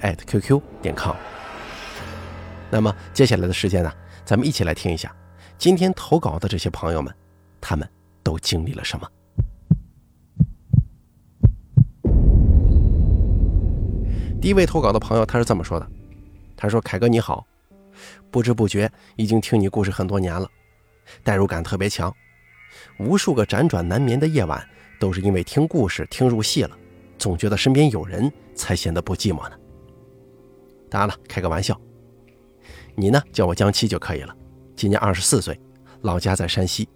@QQ 点 com。那么接下来的时间呢，咱们一起来听一下今天投稿的这些朋友们，他们都经历了什么。第一位投稿的朋友他是这么说的：“他说，凯哥你好，不知不觉已经听你故事很多年了，代入感特别强，无数个辗转难眠的夜晚都是因为听故事听入戏了，总觉得身边有人才显得不寂寞呢。”当然了，开个玩笑。你呢，叫我江七就可以了。今年二十四岁，老家在山西。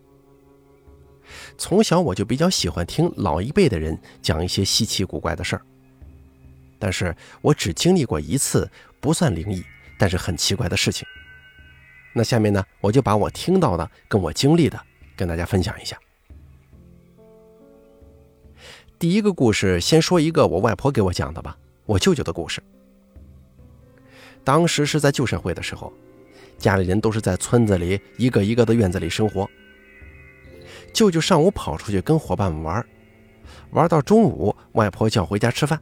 从小我就比较喜欢听老一辈的人讲一些稀奇古怪的事儿。但是我只经历过一次不算灵异，但是很奇怪的事情。那下面呢，我就把我听到的跟我经历的跟大家分享一下。第一个故事，先说一个我外婆给我讲的吧，我舅舅的故事。当时是在旧社会的时候，家里人都是在村子里一个一个的院子里生活。舅舅上午跑出去跟伙伴们玩，玩到中午，外婆叫回家吃饭。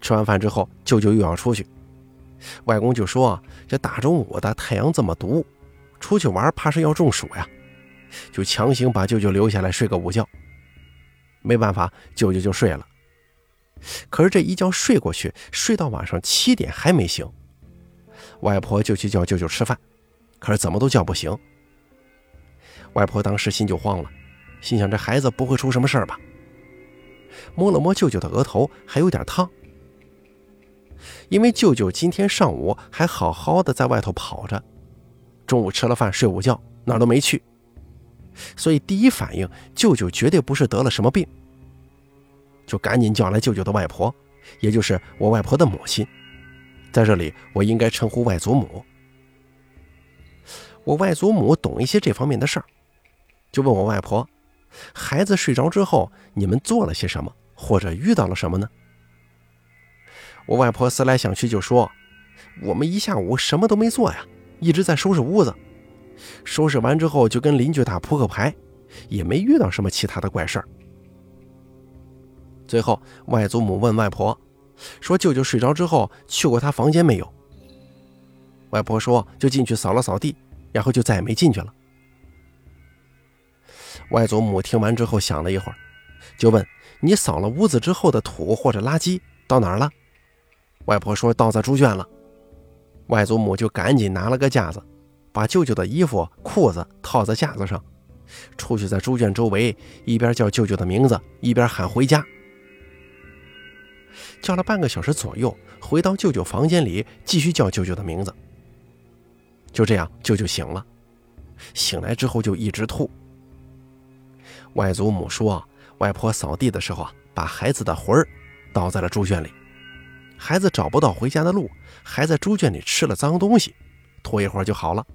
吃完饭之后，舅舅又要出去。外公就说：“这大中午的太阳这么毒，出去玩怕是要中暑呀。”就强行把舅舅留下来睡个午觉。没办法，舅舅就睡了。可是这一觉睡过去，睡到晚上七点还没醒。外婆就去叫舅舅吃饭，可是怎么都叫不醒。外婆当时心就慌了，心想这孩子不会出什么事儿吧？摸了摸舅舅的额头，还有点烫。因为舅舅今天上午还好好的在外头跑着，中午吃了饭睡午觉，哪儿都没去，所以第一反应舅舅绝对不是得了什么病，就赶紧叫来舅舅的外婆，也就是我外婆的母亲。在这里，我应该称呼外祖母。我外祖母懂一些这方面的事儿，就问我外婆：“孩子睡着之后，你们做了些什么，或者遇到了什么呢？”我外婆思来想去就说：“我们一下午什么都没做呀，一直在收拾屋子。收拾完之后就跟邻居打扑克牌，也没遇到什么其他的怪事儿。”最后，外祖母问外婆。说舅舅睡着之后去过他房间没有？外婆说就进去扫了扫地，然后就再也没进去了。外祖母听完之后想了一会儿，就问：“你扫了屋子之后的土或者垃圾到哪儿了？”外婆说：“倒在猪圈了。”外祖母就赶紧拿了个架子，把舅舅的衣服裤子套在架子上，出去在猪圈周围一边叫舅舅的名字，一边喊回家。叫了半个小时左右，回到舅舅房间里，继续叫舅舅的名字。就这样，舅舅醒了。醒来之后就一直吐。外祖母说，外婆扫地的时候啊，把孩子的魂儿倒在了猪圈里，孩子找不到回家的路，还在猪圈里吃了脏东西，吐一会儿就好了。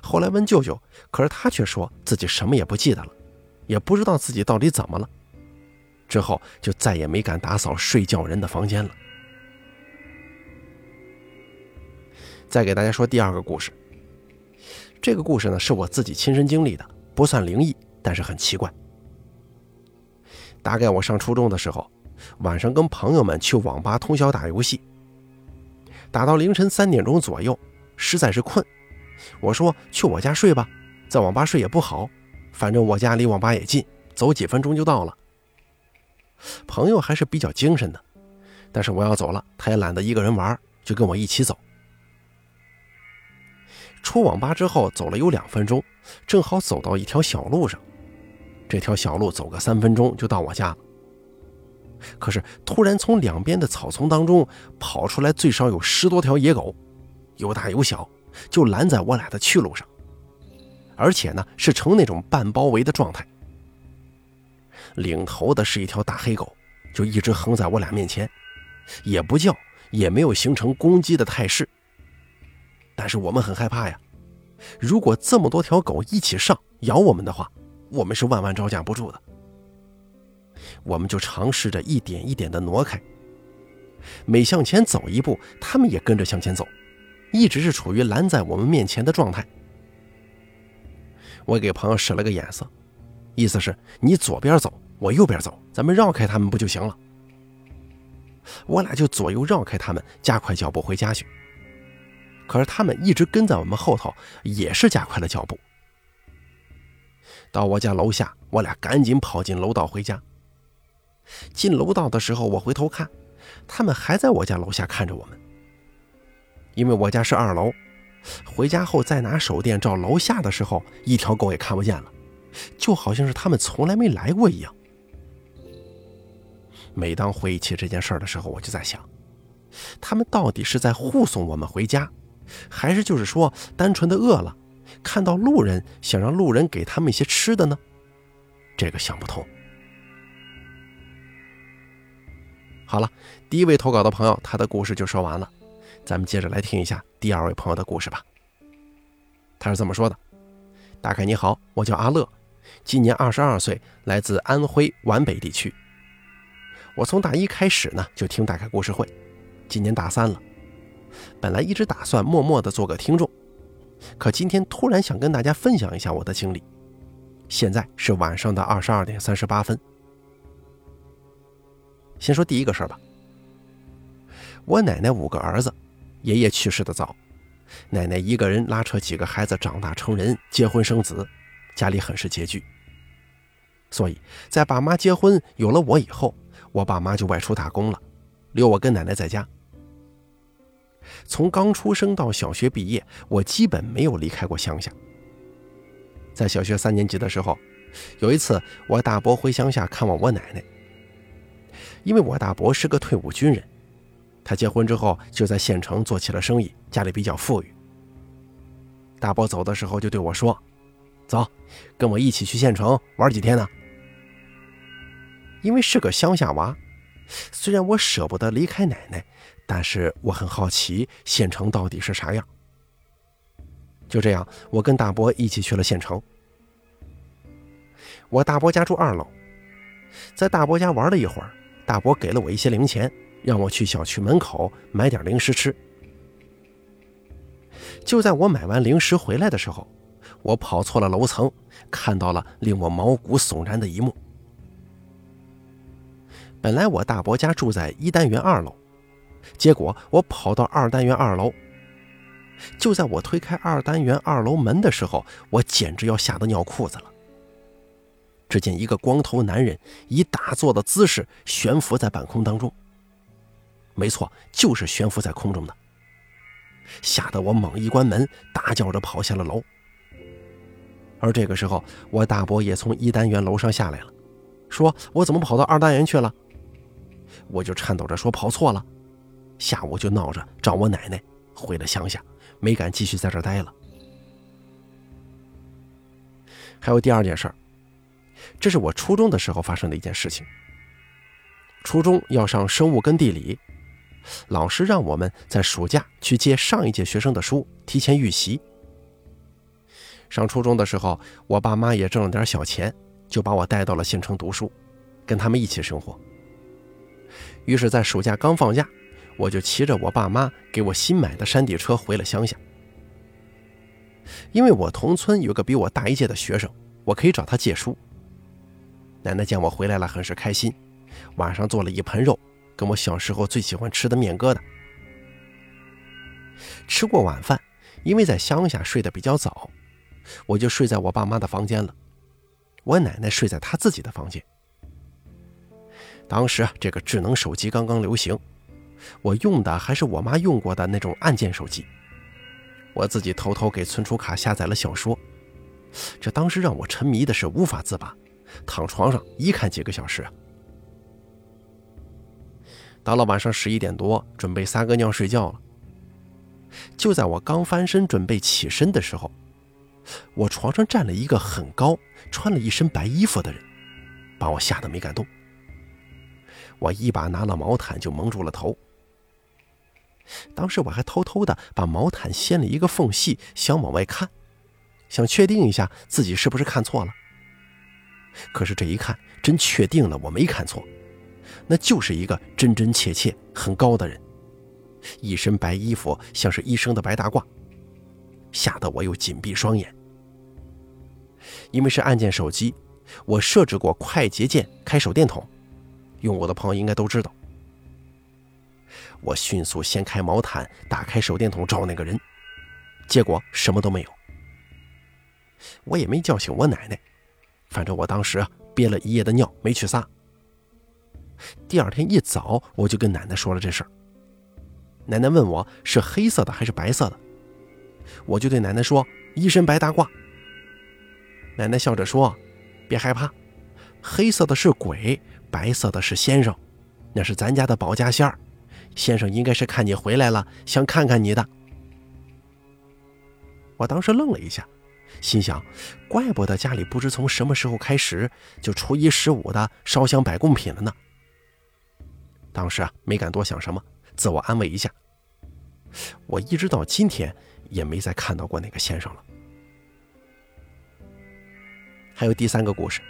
后来问舅舅，可是他却说自己什么也不记得了，也不知道自己到底怎么了。之后就再也没敢打扫睡觉人的房间了。再给大家说第二个故事。这个故事呢是我自己亲身经历的，不算灵异，但是很奇怪。大概我上初中的时候，晚上跟朋友们去网吧通宵打游戏，打到凌晨三点钟左右，实在是困，我说去我家睡吧，在网吧睡也不好，反正我家离网吧也近，走几分钟就到了。朋友还是比较精神的，但是我要走了，他也懒得一个人玩，就跟我一起走。出网吧之后走了有两分钟，正好走到一条小路上，这条小路走个三分钟就到我家了。可是突然从两边的草丛当中跑出来最少有十多条野狗，有大有小，就拦在我俩的去路上，而且呢是呈那种半包围的状态。领头的是一条大黑狗，就一直横在我俩面前，也不叫，也没有形成攻击的态势。但是我们很害怕呀，如果这么多条狗一起上咬我们的话，我们是万万招架不住的。我们就尝试着一点一点的挪开，每向前走一步，他们也跟着向前走，一直是处于拦在我们面前的状态。我给朋友使了个眼色，意思是你左边走，我右边走，咱们绕开他们不就行了？我俩就左右绕开他们，加快脚步回家去。可是他们一直跟在我们后头，也是加快了脚步。到我家楼下，我俩赶紧跑进楼道回家。进楼道的时候，我回头看，他们还在我家楼下看着我们。因为我家是二楼，回家后再拿手电照楼下的时候，一条狗也看不见了，就好像是他们从来没来过一样。每当回忆起这件事的时候，我就在想，他们到底是在护送我们回家，还是就是说单纯的饿了，看到路人想让路人给他们一些吃的呢？这个想不通。好了，第一位投稿的朋友，他的故事就说完了。咱们接着来听一下第二位朋友的故事吧。他是这么说的：“大概你好，我叫阿乐，今年二十二岁，来自安徽皖北地区。我从大一开始呢就听大概故事会，今年大三了。本来一直打算默默的做个听众，可今天突然想跟大家分享一下我的经历。现在是晚上的二十二点三十八分。”先说第一个事儿吧。我奶奶五个儿子，爷爷去世的早，奶奶一个人拉扯几个孩子长大成人，结婚生子，家里很是拮据。所以在爸妈结婚有了我以后，我爸妈就外出打工了，留我跟奶奶在家。从刚出生到小学毕业，我基本没有离开过乡下。在小学三年级的时候，有一次我大伯回乡下看望我奶奶。因为我大伯是个退伍军人，他结婚之后就在县城做起了生意，家里比较富裕。大伯走的时候就对我说：“走，跟我一起去县城玩几天呢。”因为是个乡下娃，虽然我舍不得离开奶奶，但是我很好奇县城到底是啥样。就这样，我跟大伯一起去了县城。我大伯家住二楼，在大伯家玩了一会儿。大伯给了我一些零钱，让我去小区门口买点零食吃。就在我买完零食回来的时候，我跑错了楼层，看到了令我毛骨悚然的一幕。本来我大伯家住在一单元二楼，结果我跑到二单元二楼。就在我推开二单元二楼门的时候，我简直要吓得尿裤子了。只见一个光头男人以打坐的姿势悬浮在半空当中。没错，就是悬浮在空中的。吓得我猛一关门，大叫着跑下了楼。而这个时候，我大伯也从一单元楼上下来了，说我怎么跑到二单元去了？我就颤抖着说跑错了。下午就闹着找我奶奶回了乡下，没敢继续在这待了。还有第二件事儿。这是我初中的时候发生的一件事情。初中要上生物跟地理，老师让我们在暑假去借上一届学生的书，提前预习。上初中的时候，我爸妈也挣了点小钱，就把我带到了县城读书，跟他们一起生活。于是，在暑假刚放假，我就骑着我爸妈给我新买的山地车回了乡下。因为我同村有个比我大一届的学生，我可以找他借书。奶奶见我回来了，很是开心，晚上做了一盆肉，跟我小时候最喜欢吃的面疙瘩。吃过晚饭，因为在乡下睡得比较早，我就睡在我爸妈的房间了，我奶奶睡在她自己的房间。当时啊，这个智能手机刚刚流行，我用的还是我妈用过的那种按键手机，我自己偷偷给存储卡下载了小说，这当时让我沉迷的是无法自拔。躺床上一看几个小时，到了晚上十一点多，准备撒个尿睡觉了。就在我刚翻身准备起身的时候，我床上站了一个很高、穿了一身白衣服的人，把我吓得没敢动。我一把拿了毛毯就蒙住了头。当时我还偷偷的把毛毯掀了一个缝隙，想往外看，想确定一下自己是不是看错了。可是这一看，真确定了我没看错，那就是一个真真切切很高的人，一身白衣服，像是医生的白大褂，吓得我又紧闭双眼。因为是按键手机，我设置过快捷键开手电筒，用过的朋友应该都知道。我迅速掀开毛毯，打开手电筒照那个人，结果什么都没有。我也没叫醒我奶奶，反正我当时憋了一夜的尿没去撒。第二天一早，我就跟奶奶说了这事儿。奶奶问我是黑色的还是白色的，我就对奶奶说一身白大褂。奶奶笑着说：“别害怕，黑色的是鬼，白色的是先生，那是咱家的保家仙儿。”先生应该是看你回来了，想看看你的。我当时愣了一下，心想：怪不得家里不知从什么时候开始就初一十五的烧香摆贡品了呢。当时啊，没敢多想什么，自我安慰一下。我一直到今天也没再看到过那个先生了。还有第三个故事。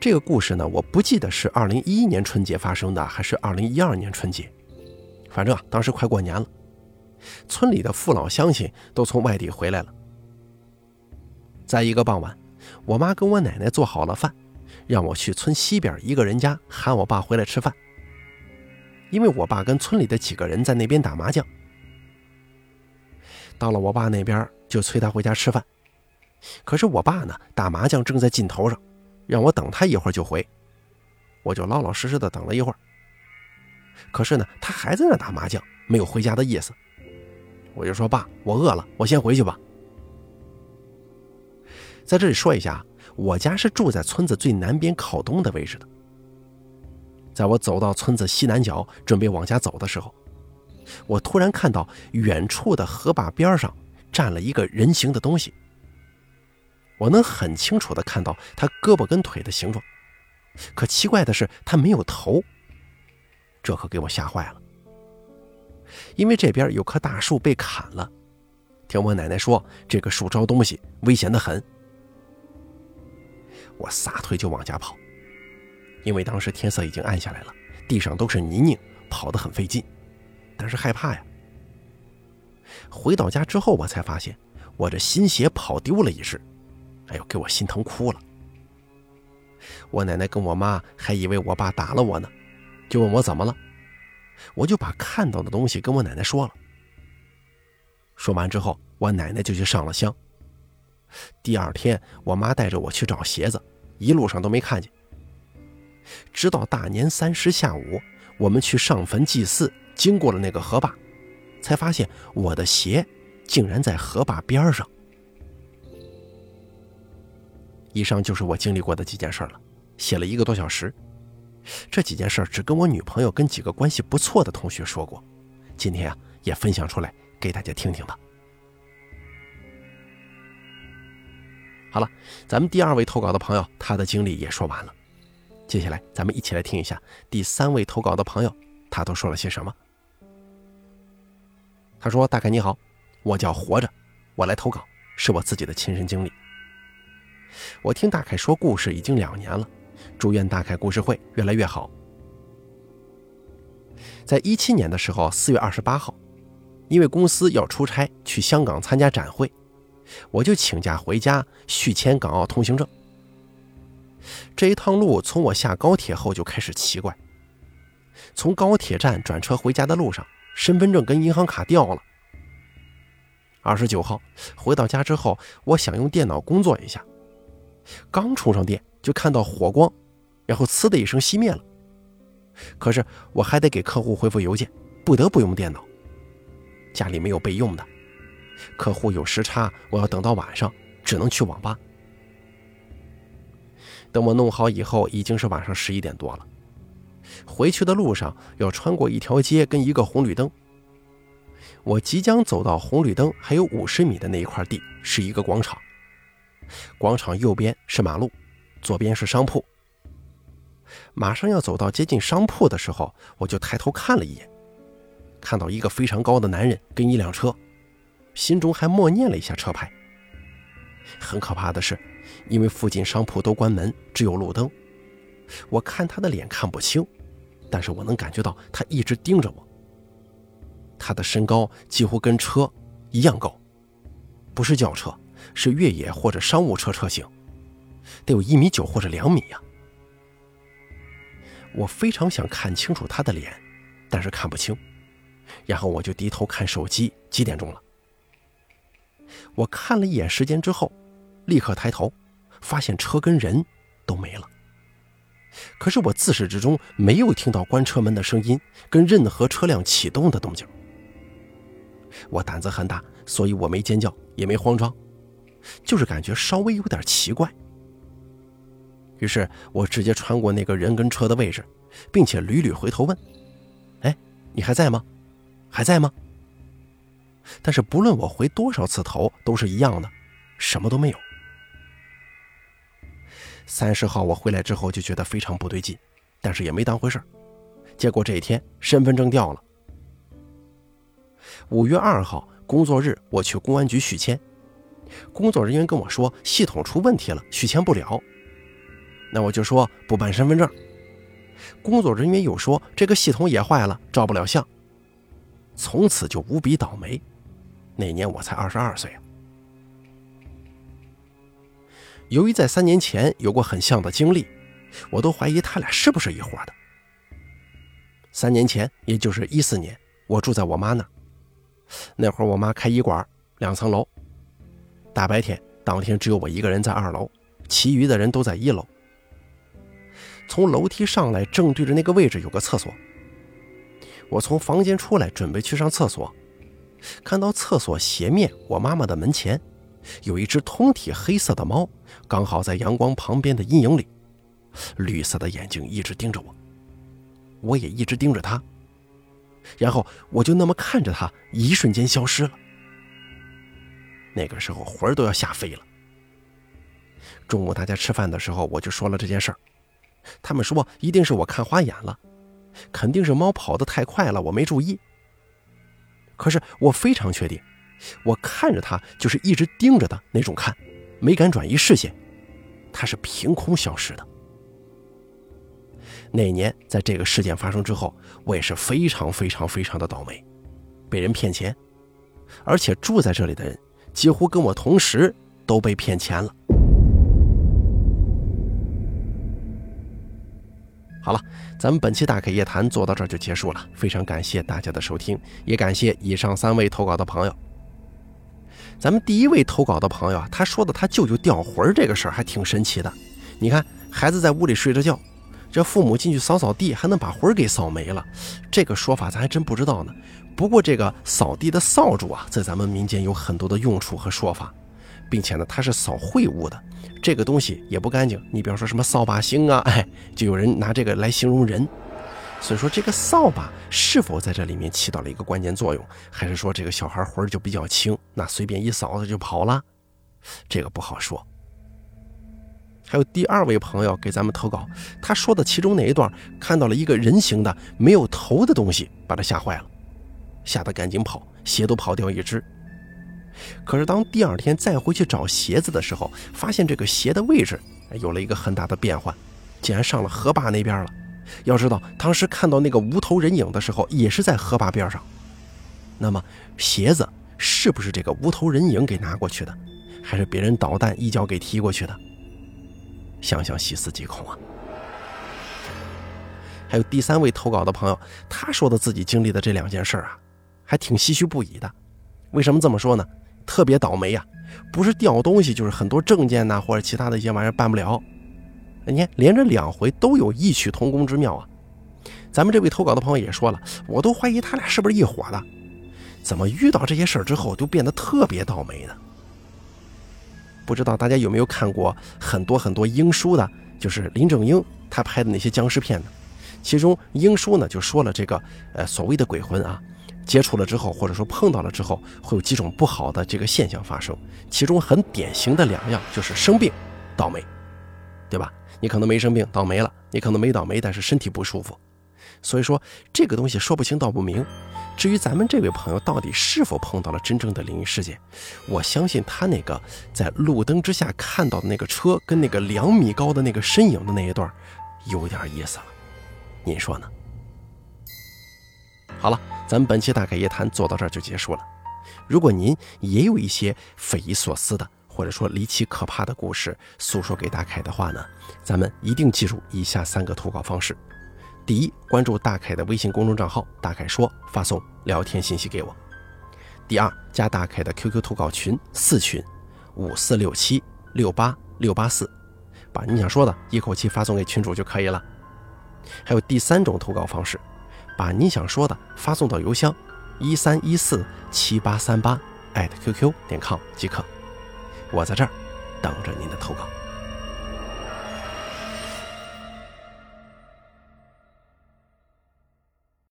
这个故事呢，我不记得是二零一一年春节发生的，还是二零一二年春节。反正啊，当时快过年了，村里的父老乡亲都从外地回来了。在一个傍晚，我妈跟我奶奶做好了饭，让我去村西边一个人家喊我爸回来吃饭，因为我爸跟村里的几个人在那边打麻将。到了我爸那边，就催他回家吃饭，可是我爸呢，打麻将正在劲头上。让我等他一会儿就回，我就老老实实的等了一会儿。可是呢，他还在那打麻将，没有回家的意思。我就说：“爸，我饿了，我先回去吧。”在这里说一下，我家是住在村子最南边靠东的位置的。在我走到村子西南角，准备往家走的时候，我突然看到远处的河坝边上站了一个人形的东西。我能很清楚地看到他胳膊跟腿的形状，可奇怪的是他没有头，这可给我吓坏了。因为这边有棵大树被砍了，听我奶奶说这个树招东西，危险的很。我撒腿就往家跑，因为当时天色已经暗下来了，地上都是泥泞，跑得很费劲，但是害怕呀。回到家之后，我才发现我这新鞋跑丢了一只。哎呦，给我心疼哭了！我奶奶跟我妈还以为我爸打了我呢，就问我怎么了，我就把看到的东西跟我奶奶说了。说完之后，我奶奶就去上了香。第二天，我妈带着我去找鞋子，一路上都没看见。直到大年三十下午，我们去上坟祭祀，经过了那个河坝，才发现我的鞋竟然在河坝边上。以上就是我经历过的几件事了，写了一个多小时。这几件事只跟我女朋友跟几个关系不错的同学说过，今天啊也分享出来给大家听听吧。好了，咱们第二位投稿的朋友他的经历也说完了，接下来咱们一起来听一下第三位投稿的朋友他都说了些什么。他说：“大概你好，我叫活着，我来投稿，是我自己的亲身经历。”我听大凯说故事已经两年了，祝愿大凯故事会越来越好。在一七年的时候，四月二十八号，因为公司要出差去香港参加展会，我就请假回家续签港澳通行证。这一趟路从我下高铁后就开始奇怪，从高铁站转车回家的路上，身份证跟银行卡掉了。二十九号回到家之后，我想用电脑工作一下。刚充上电，就看到火光，然后“呲”的一声熄灭了。可是我还得给客户回复邮件，不得不用电脑。家里没有备用的，客户有时差，我要等到晚上，只能去网吧。等我弄好以后，已经是晚上十一点多了。回去的路上要穿过一条街跟一个红绿灯。我即将走到红绿灯还有五十米的那一块地，是一个广场。广场右边是马路，左边是商铺。马上要走到接近商铺的时候，我就抬头看了一眼，看到一个非常高的男人跟一辆车，心中还默念了一下车牌。很可怕的是，因为附近商铺都关门，只有路灯，我看他的脸看不清，但是我能感觉到他一直盯着我。他的身高几乎跟车一样高，不是轿车，是越野或者商务车车型，得有一米九或者两米呀。我非常想看清楚他的脸，但是看不清，然后我就低头看手机，几点钟了？我看了一眼时间之后，立刻抬头，发现车跟人都没了。可是我自始至终没有听到关车门的声音，跟任何车辆启动的动静。我胆子很大，所以我没尖叫，也没慌张，就是感觉稍微有点奇怪。于是我直接穿过那个人跟车的位置，并且屡屡回头问：“哎，你还在吗？还在吗？”但是不论我回多少次头，都是一样的，什么都没有。三十号我回来之后就觉得非常不对劲，但是也没当回事结果这一天身份证掉了。五月二号工作日，我去公安局续签，工作人员跟我说系统出问题了，续签不了。那我就说不办身份证。工作人员又说这个系统也坏了，照不了相。从此就无比倒霉。那年我才二十二岁啊。由于在三年前有过很像的经历，我都怀疑他俩是不是一伙的。三年前，也就是一四年，我住在我妈那。那会儿我妈开医馆，两层楼。大白天，当天只有我一个人在二楼，其余的人都在一楼。从楼梯上来，正对着那个位置有个厕所。我从房间出来，准备去上厕所，看到厕所斜面我妈妈的门前，有一只通体黑色的猫，刚好在阳光旁边的阴影里，绿色的眼睛一直盯着我，我也一直盯着它。然后我就那么看着它，一瞬间消失了。那个时候魂儿都要吓飞了。中午大家吃饭的时候，我就说了这件事儿，他们说一定是我看花眼了，肯定是猫跑得太快了，我没注意。可是我非常确定，我看着它就是一直盯着的那种看，没敢转移视线，它是凭空消失的。那年，在这个事件发生之后，我也是非常非常非常的倒霉，被人骗钱，而且住在这里的人几乎跟我同时都被骗钱了。好了，咱们本期大 K 夜谈做到这儿就结束了，非常感谢大家的收听，也感谢以上三位投稿的朋友。咱们第一位投稿的朋友啊，他说的他舅舅掉魂这个事儿还挺神奇的，你看，孩子在屋里睡着觉。这父母进去扫扫地，还能把魂儿给扫没了，这个说法咱还真不知道呢。不过这个扫地的扫帚啊，在咱们民间有很多的用处和说法，并且呢，它是扫秽物的，这个东西也不干净。你比方说什么扫把星啊，哎，就有人拿这个来形容人。所以说这个扫把是否在这里面起到了一个关键作用，还是说这个小孩魂就比较轻，那随便一扫他就跑了，这个不好说。还有第二位朋友给咱们投稿，他说的其中哪一段看到了一个人形的没有头的东西，把他吓坏了，吓得赶紧跑，鞋都跑掉一只。可是当第二天再回去找鞋子的时候，发现这个鞋的位置有了一个很大的变换，竟然上了河坝那边了。要知道，当时看到那个无头人影的时候，也是在河坝边上。那么鞋子是不是这个无头人影给拿过去的，还是别人捣蛋一脚给踢过去的？想想细思极恐啊！还有第三位投稿的朋友，他说的自己经历的这两件事啊，还挺唏嘘不已的。为什么这么说呢？特别倒霉呀，不是掉东西，就是很多证件呐，或者其他的一些玩意儿办不了。你看，连着两回都有异曲同工之妙啊！咱们这位投稿的朋友也说了，我都怀疑他俩是不是一伙的，怎么遇到这些事儿之后就变得特别倒霉呢？不知道大家有没有看过很多很多英叔的，就是林正英他拍的那些僵尸片呢？其中英叔呢就说了这个，呃，所谓的鬼魂啊，接触了之后或者说碰到了之后，会有几种不好的这个现象发生。其中很典型的两样就是生病、倒霉，对吧？你可能没生病，倒霉了；你可能没倒霉，但是身体不舒服。所以说这个东西说不清道不明。至于咱们这位朋友到底是否碰到了真正的灵异事件，我相信他那个在路灯之下看到的那个车跟那个两米高的那个身影的那一段，有点意思了。您说呢？好了，咱们本期大开夜谈做到这儿就结束了。如果您也有一些匪夷所思的，或者说离奇可怕的故事诉说给大凯的话呢，咱们一定记住以下三个投稿方式。第一，关注大凯的微信公众账号“大凯说”，发送聊天信息给我。第二，加大凯的 QQ 投稿群四群，五四六七六八六八四，把你想说的一口气发送给群主就可以了。还有第三种投稿方式，把你想说的发送到邮箱一三一四七八三八 @QQ 点 com 即可。我在这儿等着您的投稿。